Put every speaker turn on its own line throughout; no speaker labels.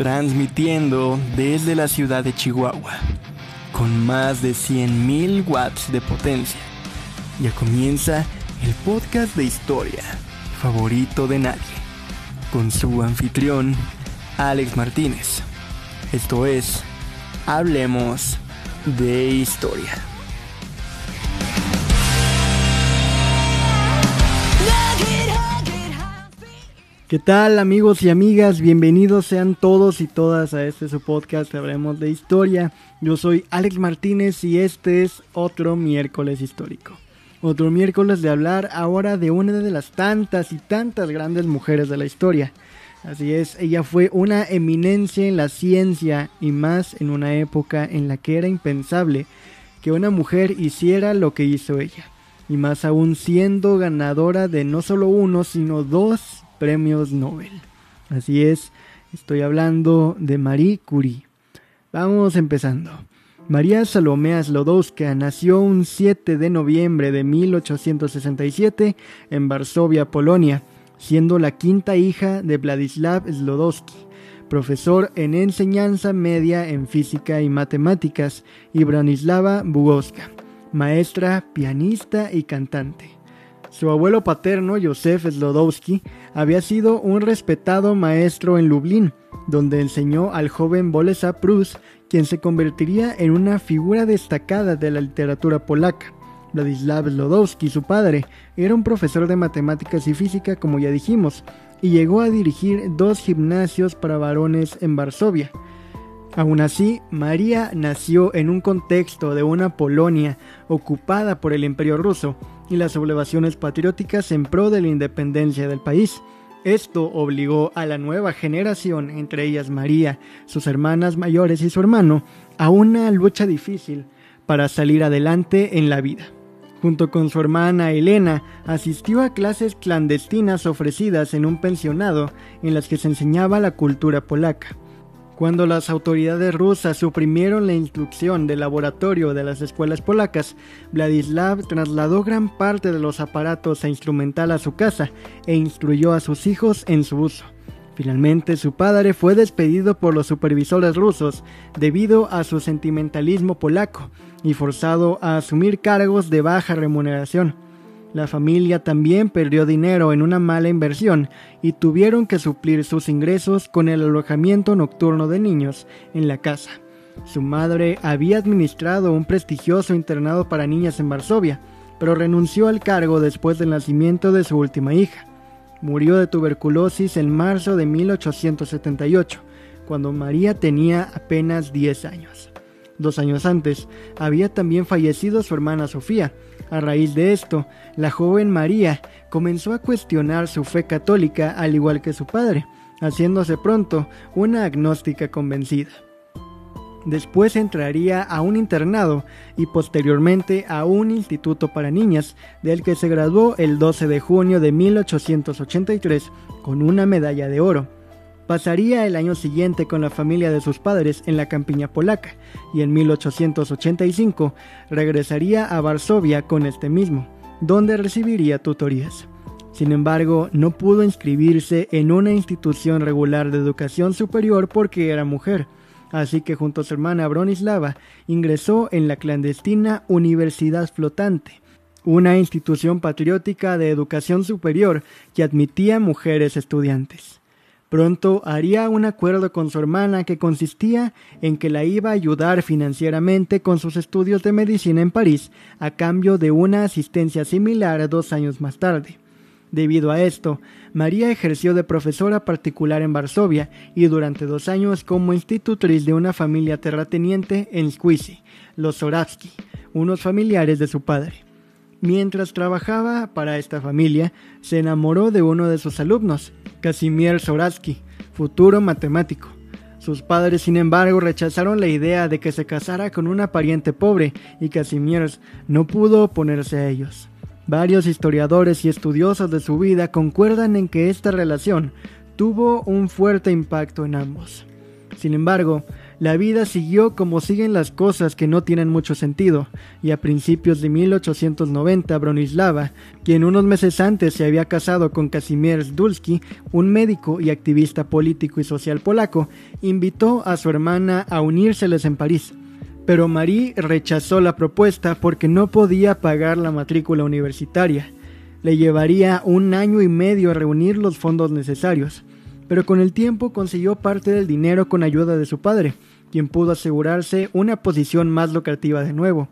transmitiendo desde la ciudad de Chihuahua, con más de 100.000 watts de potencia. Ya comienza el podcast de historia favorito de nadie, con su anfitrión, Alex Martínez. Esto es, hablemos de historia. ¿Qué tal amigos y amigas? Bienvenidos sean todos y todas a este su podcast Hablemos de Historia. Yo soy Alex Martínez y este es otro miércoles histórico. Otro miércoles de hablar ahora de una de las tantas y tantas grandes mujeres de la historia. Así es, ella fue una eminencia en la ciencia y más en una época en la que era impensable que una mujer hiciera lo que hizo ella. Y más aún siendo ganadora de no solo uno, sino dos premios Nobel. Así es, estoy hablando de Marie Curie. Vamos empezando. María Salomea Slodowska nació un 7 de noviembre de 1867 en Varsovia, Polonia, siendo la quinta hija de Vladislav Slodowski, profesor en enseñanza media en física y matemáticas, y Branislava Bugowska, maestra, pianista y cantante. Su abuelo paterno, Józef Slodowski, había sido un respetado maestro en Lublin, donde enseñó al joven Bolesław Prus, quien se convertiría en una figura destacada de la literatura polaca. Vladislav Slodowski, su padre, era un profesor de matemáticas y física, como ya dijimos, y llegó a dirigir dos gimnasios para varones en Varsovia. Aún así, María nació en un contexto de una Polonia ocupada por el Imperio ruso y las sublevaciones patrióticas en pro de la independencia del país. Esto obligó a la nueva generación, entre ellas María, sus hermanas mayores y su hermano, a una lucha difícil para salir adelante en la vida. Junto con su hermana Elena, asistió a clases clandestinas ofrecidas en un pensionado en las que se enseñaba la cultura polaca. Cuando las autoridades rusas suprimieron la instrucción del laboratorio de las escuelas polacas, Vladislav trasladó gran parte de los aparatos e instrumental a su casa e instruyó a sus hijos en su uso. Finalmente, su padre fue despedido por los supervisores rusos debido a su sentimentalismo polaco y forzado a asumir cargos de baja remuneración. La familia también perdió dinero en una mala inversión y tuvieron que suplir sus ingresos con el alojamiento nocturno de niños en la casa. Su madre había administrado un prestigioso internado para niñas en Varsovia, pero renunció al cargo después del nacimiento de su última hija. Murió de tuberculosis en marzo de 1878, cuando María tenía apenas 10 años. Dos años antes, había también fallecido su hermana Sofía. A raíz de esto, la joven María comenzó a cuestionar su fe católica al igual que su padre, haciéndose pronto una agnóstica convencida. Después entraría a un internado y posteriormente a un instituto para niñas, del que se graduó el 12 de junio de 1883 con una medalla de oro. Pasaría el año siguiente con la familia de sus padres en la campiña polaca y en 1885 regresaría a Varsovia con este mismo, donde recibiría tutorías. Sin embargo, no pudo inscribirse en una institución regular de educación superior porque era mujer, así que junto a su hermana Bronislava ingresó en la clandestina Universidad Flotante, una institución patriótica de educación superior que admitía mujeres estudiantes. Pronto haría un acuerdo con su hermana que consistía en que la iba a ayudar financieramente con sus estudios de medicina en París a cambio de una asistencia similar dos años más tarde. Debido a esto, María ejerció de profesora particular en Varsovia y durante dos años como institutriz de una familia terrateniente en Squisi, los Zoravsky, unos familiares de su padre. Mientras trabajaba para esta familia, se enamoró de uno de sus alumnos, Casimir Zoratsky, futuro matemático. Sus padres, sin embargo, rechazaron la idea de que se casara con una pariente pobre y Casimir no pudo oponerse a ellos. Varios historiadores y estudiosos de su vida concuerdan en que esta relación tuvo un fuerte impacto en ambos. Sin embargo, la vida siguió como siguen las cosas que no tienen mucho sentido, y a principios de 1890 Bronislava, quien unos meses antes se había casado con Kazimierz Dulski, un médico y activista político y social polaco, invitó a su hermana a unírseles en París. Pero Marie rechazó la propuesta porque no podía pagar la matrícula universitaria. Le llevaría un año y medio a reunir los fondos necesarios, pero con el tiempo consiguió parte del dinero con ayuda de su padre, quien pudo asegurarse una posición más lucrativa de nuevo.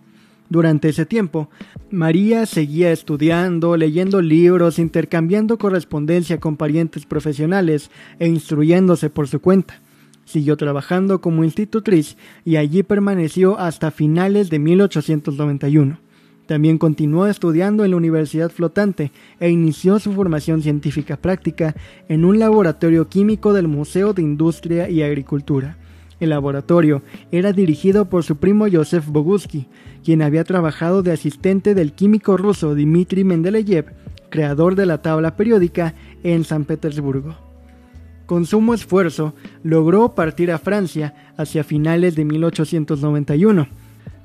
Durante ese tiempo, María seguía estudiando, leyendo libros, intercambiando correspondencia con parientes profesionales e instruyéndose por su cuenta. Siguió trabajando como institutriz y allí permaneció hasta finales de 1891. También continuó estudiando en la Universidad Flotante e inició su formación científica práctica en un laboratorio químico del Museo de Industria y Agricultura. El laboratorio era dirigido por su primo Joseph Boguski, quien había trabajado de asistente del químico ruso Dmitry Mendeleev, creador de la tabla periódica en San Petersburgo. Con sumo esfuerzo, logró partir a Francia hacia finales de 1891.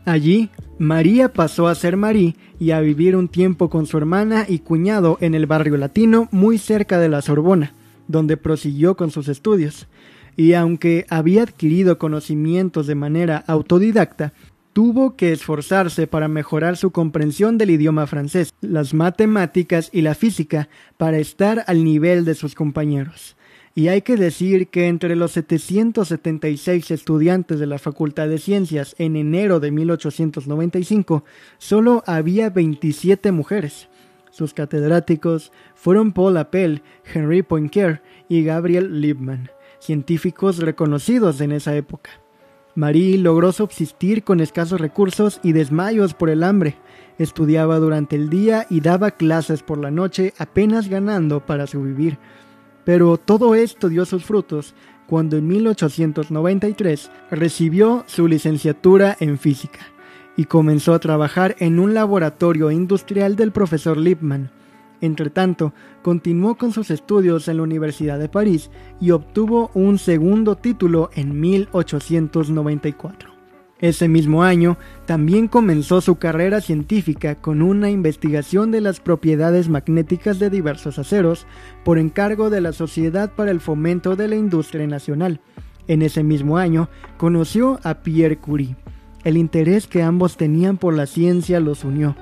Allí, María pasó a ser Marie y a vivir un tiempo con su hermana y cuñado en el barrio latino muy cerca de la Sorbona, donde prosiguió con sus estudios y aunque había adquirido conocimientos de manera autodidacta, tuvo que esforzarse para mejorar su comprensión del idioma francés, las matemáticas y la física para estar al nivel de sus compañeros. Y hay que decir que entre los 776 estudiantes de la Facultad de Ciencias en enero de 1895, solo había 27 mujeres. Sus catedráticos fueron Paul Appel, Henri Poincaré y Gabriel Liebman científicos reconocidos en esa época. Marie logró subsistir con escasos recursos y desmayos por el hambre. Estudiaba durante el día y daba clases por la noche apenas ganando para sobrevivir. Pero todo esto dio sus frutos cuando en 1893 recibió su licenciatura en física y comenzó a trabajar en un laboratorio industrial del profesor Lippmann Entretanto, continuó con sus estudios en la Universidad de París y obtuvo un segundo título en 1894. Ese mismo año también comenzó su carrera científica con una investigación de las propiedades magnéticas de diversos aceros por encargo de la Sociedad para el Fomento de la Industria Nacional. En ese mismo año conoció a Pierre Curie. El interés que ambos tenían por la ciencia los unió.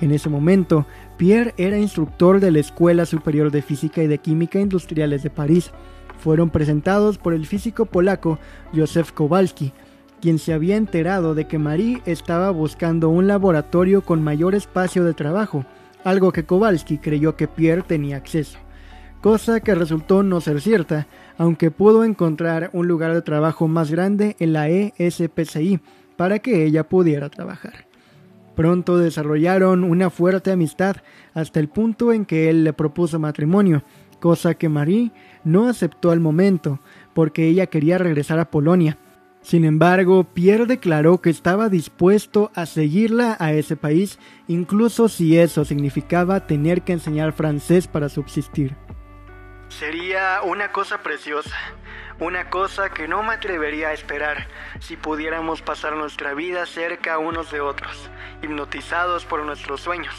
En ese momento, Pierre era instructor de la Escuela Superior de Física y de Química Industriales de París. Fueron presentados por el físico polaco Józef Kowalski, quien se había enterado de que Marie estaba buscando un laboratorio con mayor espacio de trabajo, algo que Kowalski creyó que Pierre tenía acceso, cosa que resultó no ser cierta, aunque pudo encontrar un lugar de trabajo más grande en la ESPCI para que ella pudiera trabajar. Pronto desarrollaron una fuerte amistad hasta el punto en que él le propuso matrimonio, cosa que Marie no aceptó al momento, porque ella quería regresar a Polonia. Sin embargo, Pierre declaró que estaba dispuesto a seguirla a ese país, incluso si eso significaba tener que enseñar francés para subsistir.
Sería una cosa preciosa, una cosa que no me atrevería a esperar si pudiéramos pasar nuestra vida cerca unos de otros, hipnotizados por nuestros sueños.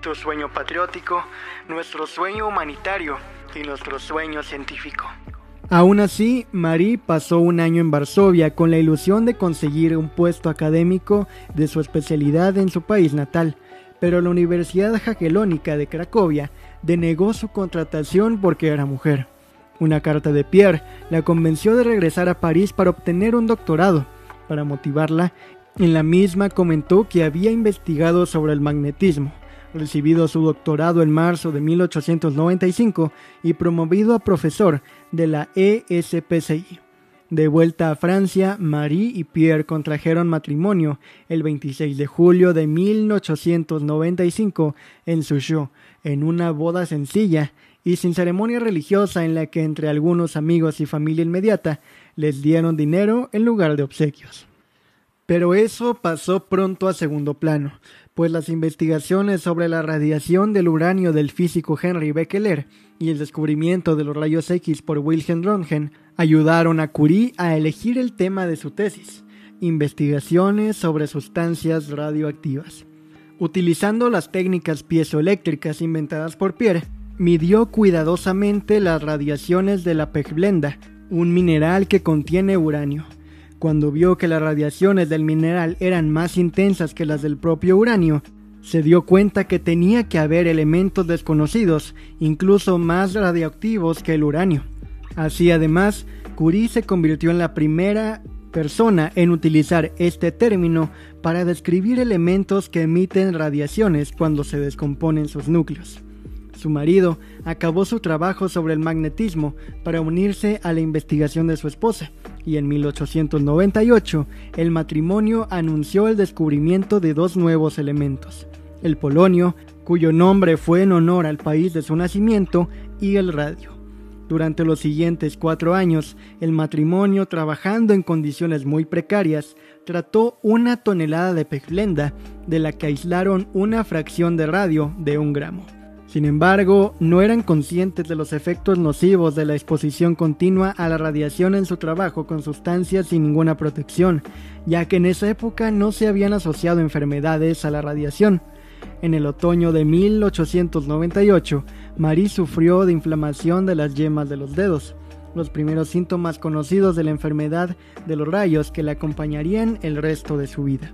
Tu sueño patriótico, nuestro sueño humanitario y nuestro sueño científico.
Aún así, Marie pasó un año en Varsovia con la ilusión de conseguir un puesto académico de su especialidad en su país natal, pero la Universidad Jagellónica de Cracovia denegó su contratación porque era mujer. Una carta de Pierre la convenció de regresar a París para obtener un doctorado. Para motivarla, en la misma comentó que había investigado sobre el magnetismo, recibido su doctorado en marzo de 1895 y promovido a profesor de la ESPCI. De vuelta a Francia, Marie y Pierre contrajeron matrimonio el 26 de julio de 1895 en Sochaux, en una boda sencilla y sin ceremonia religiosa en la que entre algunos amigos y familia inmediata les dieron dinero en lugar de obsequios. Pero eso pasó pronto a segundo plano, pues las investigaciones sobre la radiación del uranio del físico Henry Becquerel y el descubrimiento de los rayos X por Wilhelm Röntgen ayudaron a Curie a elegir el tema de su tesis, investigaciones sobre sustancias radioactivas. Utilizando las técnicas piezoeléctricas inventadas por Pierre, midió cuidadosamente las radiaciones de la pechblenda, un mineral que contiene uranio. Cuando vio que las radiaciones del mineral eran más intensas que las del propio uranio, se dio cuenta que tenía que haber elementos desconocidos, incluso más radioactivos que el uranio. Así además, Curie se convirtió en la primera persona en utilizar este término para describir elementos que emiten radiaciones cuando se descomponen sus núcleos. Su marido acabó su trabajo sobre el magnetismo para unirse a la investigación de su esposa, y en 1898 el matrimonio anunció el descubrimiento de dos nuevos elementos, el polonio, cuyo nombre fue en honor al país de su nacimiento, y el radio. Durante los siguientes cuatro años, el matrimonio, trabajando en condiciones muy precarias, trató una tonelada de peclenda, de la que aislaron una fracción de radio de un gramo. Sin embargo, no eran conscientes de los efectos nocivos de la exposición continua a la radiación en su trabajo con sustancias sin ninguna protección, ya que en esa época no se habían asociado enfermedades a la radiación. En el otoño de 1898, Marie sufrió de inflamación de las yemas de los dedos, los primeros síntomas conocidos de la enfermedad de los rayos que le acompañarían el resto de su vida.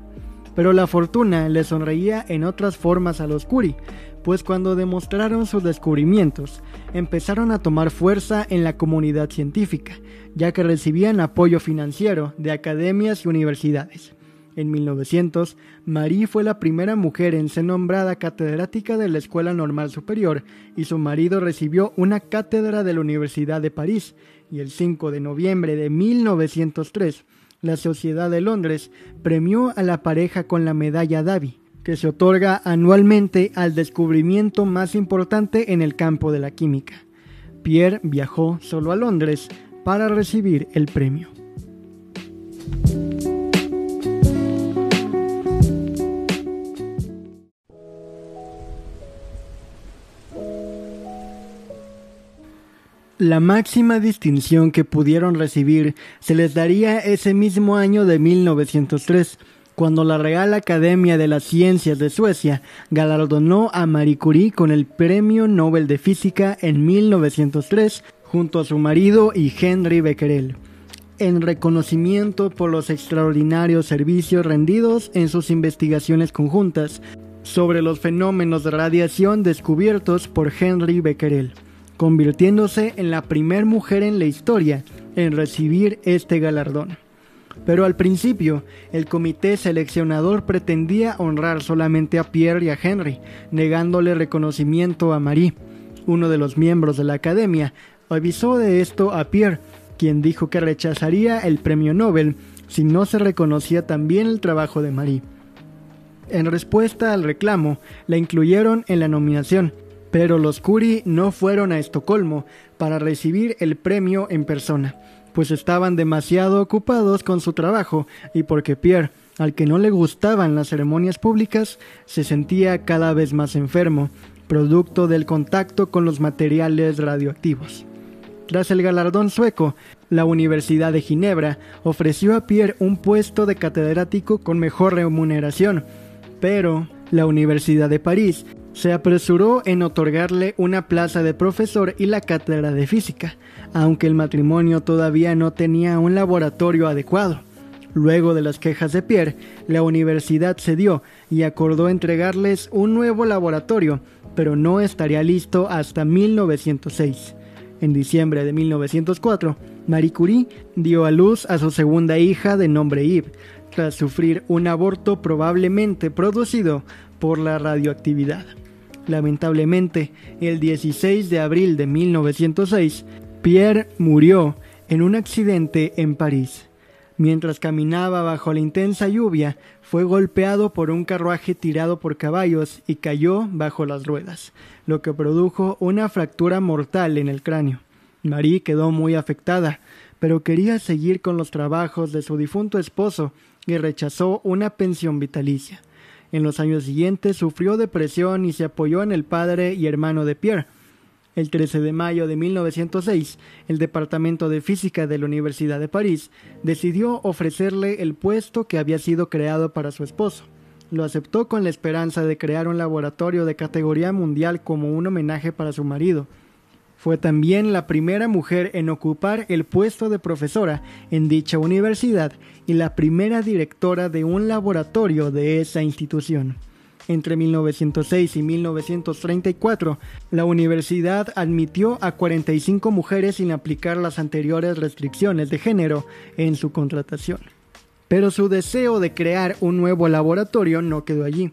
Pero la fortuna le sonreía en otras formas a los Curie, pues cuando demostraron sus descubrimientos, empezaron a tomar fuerza en la comunidad científica, ya que recibían apoyo financiero de academias y universidades. En 1900, Marie fue la primera mujer en ser nombrada catedrática de la Escuela Normal Superior y su marido recibió una cátedra de la Universidad de París. Y el 5 de noviembre de 1903, la Sociedad de Londres premió a la pareja con la medalla Davy, que se otorga anualmente al descubrimiento más importante en el campo de la química. Pierre viajó solo a Londres para recibir el premio. La máxima distinción que pudieron recibir se les daría ese mismo año de 1903, cuando la Real Academia de las Ciencias de Suecia galardonó a Marie Curie con el Premio Nobel de Física en 1903 junto a su marido y Henry Becquerel, en reconocimiento por los extraordinarios servicios rendidos en sus investigaciones conjuntas sobre los fenómenos de radiación descubiertos por Henry Becquerel convirtiéndose en la primera mujer en la historia en recibir este galardón. Pero al principio, el comité seleccionador pretendía honrar solamente a Pierre y a Henry, negándole reconocimiento a Marie. Uno de los miembros de la academia avisó de esto a Pierre, quien dijo que rechazaría el premio Nobel si no se reconocía también el trabajo de Marie. En respuesta al reclamo, la incluyeron en la nominación, pero los Curie no fueron a Estocolmo para recibir el premio en persona, pues estaban demasiado ocupados con su trabajo y porque Pierre, al que no le gustaban las ceremonias públicas, se sentía cada vez más enfermo, producto del contacto con los materiales radioactivos. Tras el galardón sueco, la Universidad de Ginebra ofreció a Pierre un puesto de catedrático con mejor remuneración, pero la Universidad de París se apresuró en otorgarle una plaza de profesor y la cátedra de física, aunque el matrimonio todavía no tenía un laboratorio adecuado. Luego de las quejas de Pierre, la universidad cedió y acordó entregarles un nuevo laboratorio, pero no estaría listo hasta 1906. En diciembre de 1904, Marie Curie dio a luz a su segunda hija de nombre Yves, tras sufrir un aborto probablemente producido por la radioactividad. Lamentablemente, el 16 de abril de 1906, Pierre murió en un accidente en París. Mientras caminaba bajo la intensa lluvia, fue golpeado por un carruaje tirado por caballos y cayó bajo las ruedas, lo que produjo una fractura mortal en el cráneo. Marie quedó muy afectada, pero quería seguir con los trabajos de su difunto esposo y rechazó una pensión vitalicia. En los años siguientes sufrió depresión y se apoyó en el padre y hermano de Pierre. El 13 de mayo de 1906, el Departamento de Física de la Universidad de París decidió ofrecerle el puesto que había sido creado para su esposo. Lo aceptó con la esperanza de crear un laboratorio de categoría mundial como un homenaje para su marido. Fue también la primera mujer en ocupar el puesto de profesora en dicha universidad y la primera directora de un laboratorio de esa institución. Entre 1906 y 1934, la universidad admitió a 45 mujeres sin aplicar las anteriores restricciones de género en su contratación. Pero su deseo de crear un nuevo laboratorio no quedó allí.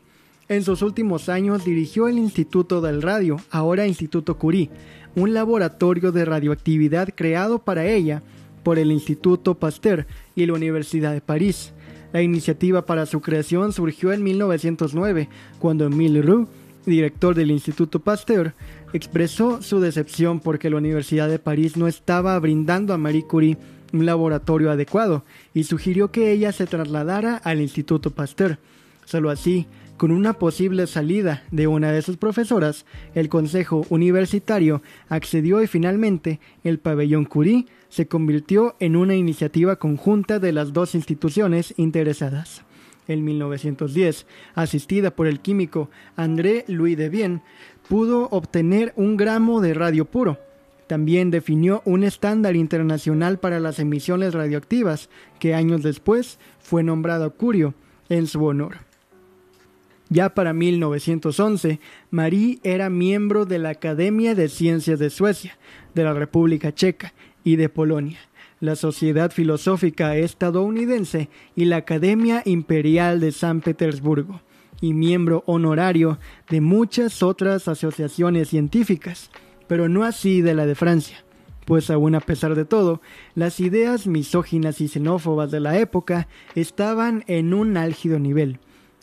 En sus últimos años dirigió el Instituto del Radio, ahora Instituto Curie, un laboratorio de radioactividad creado para ella por el Instituto Pasteur y la Universidad de París. La iniciativa para su creación surgió en 1909, cuando Emile Roux, director del Instituto Pasteur, expresó su decepción porque la Universidad de París no estaba brindando a Marie Curie un laboratorio adecuado y sugirió que ella se trasladara al Instituto Pasteur. Solo así, con una posible salida de una de sus profesoras, el Consejo Universitario accedió y finalmente el pabellón Curie se convirtió en una iniciativa conjunta de las dos instituciones interesadas. En 1910, asistida por el químico André Louis Debienne, pudo obtener un gramo de radio puro. También definió un estándar internacional para las emisiones radioactivas, que años después fue nombrado Curio en su honor. Ya para 1911, Marie era miembro de la Academia de Ciencias de Suecia, de la República Checa y de Polonia, la Sociedad Filosófica Estadounidense y la Academia Imperial de San Petersburgo, y miembro honorario de muchas otras asociaciones científicas, pero no así de la de Francia, pues aún a pesar de todo, las ideas misóginas y xenófobas de la época estaban en un álgido nivel.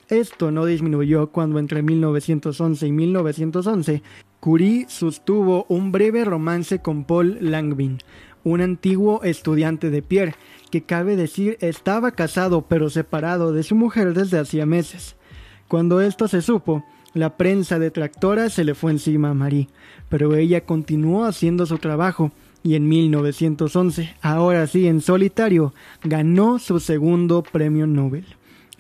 Esto no disminuyó cuando entre 1911 y 1911 Curie sostuvo un breve romance con Paul Langevin, un antiguo estudiante de Pierre, que cabe decir estaba casado pero separado de su mujer desde hacía meses. Cuando esto se supo, la prensa detractora se le fue encima a Marie, pero ella continuó haciendo su trabajo y en 1911, ahora sí en solitario, ganó su segundo premio Nobel.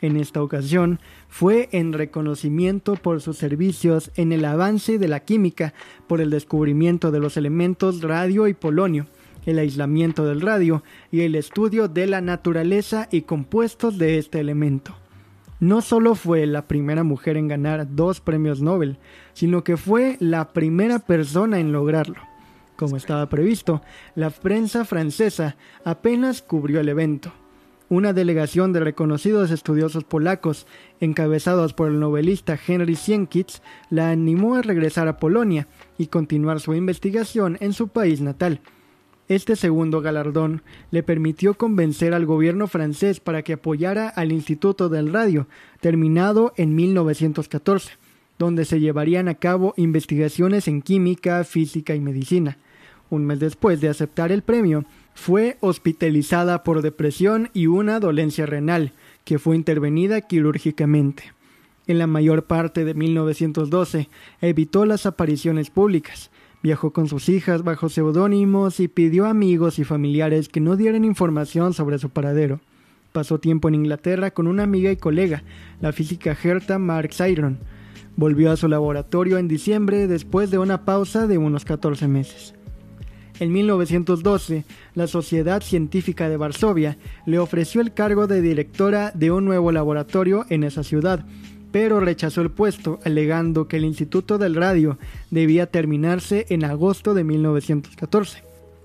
En esta ocasión fue en reconocimiento por sus servicios en el avance de la química, por el descubrimiento de los elementos radio y polonio, el aislamiento del radio y el estudio de la naturaleza y compuestos de este elemento. No solo fue la primera mujer en ganar dos premios Nobel, sino que fue la primera persona en lograrlo. Como estaba previsto, la prensa francesa apenas cubrió el evento. Una delegación de reconocidos estudiosos polacos, encabezados por el novelista Henry Sienkiewicz, la animó a regresar a Polonia y continuar su investigación en su país natal. Este segundo galardón le permitió convencer al gobierno francés para que apoyara al Instituto del Radio, terminado en 1914, donde se llevarían a cabo investigaciones en química, física y medicina. Un mes después de aceptar el premio, fue hospitalizada por depresión y una dolencia renal, que fue intervenida quirúrgicamente. En la mayor parte de 1912 evitó las apariciones públicas, Viajó con sus hijas bajo seudónimos y pidió a amigos y familiares que no dieran información sobre su paradero. Pasó tiempo en Inglaterra con una amiga y colega, la física Herta Marx Iron. Volvió a su laboratorio en diciembre después de una pausa de unos 14 meses. En 1912, la Sociedad Científica de Varsovia le ofreció el cargo de directora de un nuevo laboratorio en esa ciudad, pero rechazó el puesto, alegando que el Instituto del Radio debía terminarse en agosto de 1914.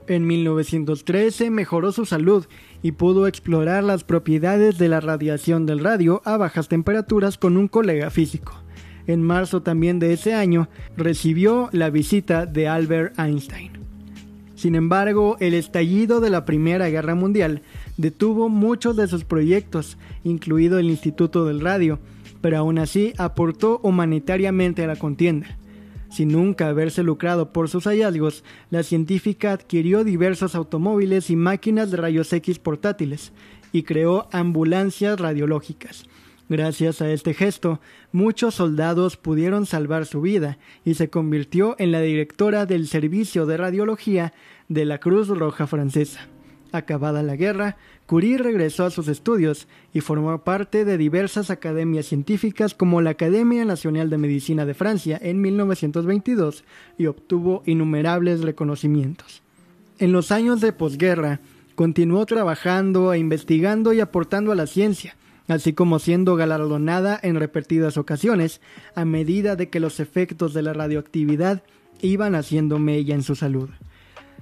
En 1913 mejoró su salud y pudo explorar las propiedades de la radiación del radio a bajas temperaturas con un colega físico. En marzo también de ese año recibió la visita de Albert Einstein. Sin embargo, el estallido de la Primera Guerra Mundial detuvo muchos de sus proyectos, incluido el Instituto del Radio, pero aún así aportó humanitariamente a la contienda. Sin nunca haberse lucrado por sus hallazgos, la científica adquirió diversos automóviles y máquinas de rayos X portátiles y creó ambulancias radiológicas. Gracias a este gesto, muchos soldados pudieron salvar su vida y se convirtió en la directora del Servicio de Radiología de la Cruz Roja Francesa. Acabada la guerra, Curie regresó a sus estudios y formó parte de diversas academias científicas como la Academia Nacional de Medicina de Francia en 1922 y obtuvo innumerables reconocimientos. En los años de posguerra, continuó trabajando e investigando y aportando a la ciencia, así como siendo galardonada en repetidas ocasiones a medida de que los efectos de la radioactividad iban haciendo mella en su salud.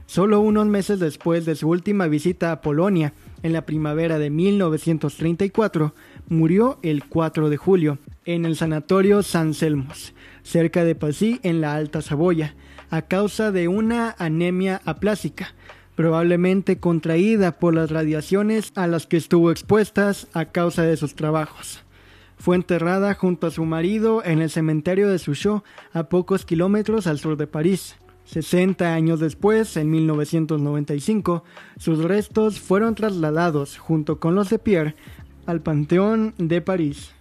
Solo unos meses después de su última visita a Polonia, en la primavera de 1934, murió el 4 de julio en el sanatorio San Selmos, cerca de Passy, en la Alta Saboya, a causa de una anemia aplásica, probablemente contraída por las radiaciones a las que estuvo expuestas a causa de sus trabajos. Fue enterrada junto a su marido en el cementerio de Souchot, a pocos kilómetros al sur de París. 60 años después, en 1995, sus restos fueron trasladados junto con los de Pierre al Panteón de París.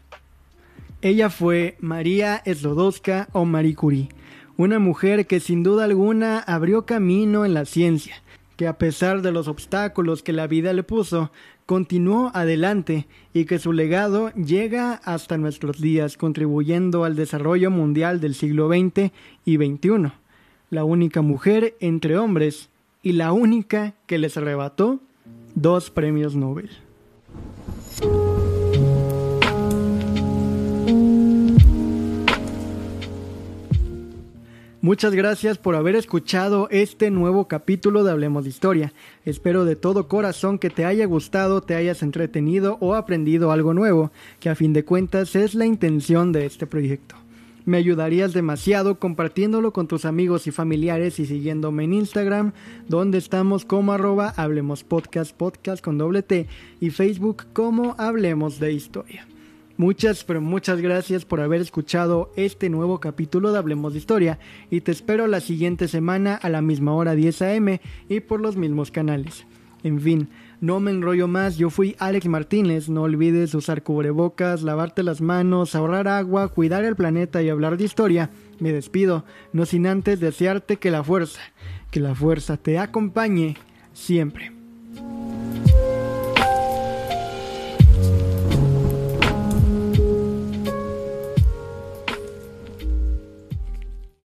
Ella fue María Slodowska o Marie Curie, una mujer que sin duda alguna abrió camino en la ciencia, que a pesar de los obstáculos que la vida le puso, continuó adelante y que su legado llega hasta nuestros días contribuyendo al desarrollo mundial del siglo XX y XXI. La única mujer entre hombres y la única que les arrebató dos premios Nobel. Muchas gracias por haber escuchado este nuevo capítulo de Hablemos de Historia. Espero de todo corazón que te haya gustado, te hayas entretenido o aprendido algo nuevo, que a fin de cuentas es la intención de este proyecto. Me ayudarías demasiado compartiéndolo con tus amigos y familiares y siguiéndome en Instagram, donde estamos como arroba Hablemos Podcast, podcast con doble T, y Facebook como Hablemos de Historia. Muchas, pero muchas gracias por haber escuchado este nuevo capítulo de Hablemos de Historia y te espero la siguiente semana a la misma hora 10 am y por los mismos canales. En fin, no me enrollo más, yo fui Alex Martínez, no olvides usar cubrebocas, lavarte las manos, ahorrar agua, cuidar el planeta y hablar de historia. Me despido, no sin antes desearte que la fuerza, que la fuerza te acompañe siempre.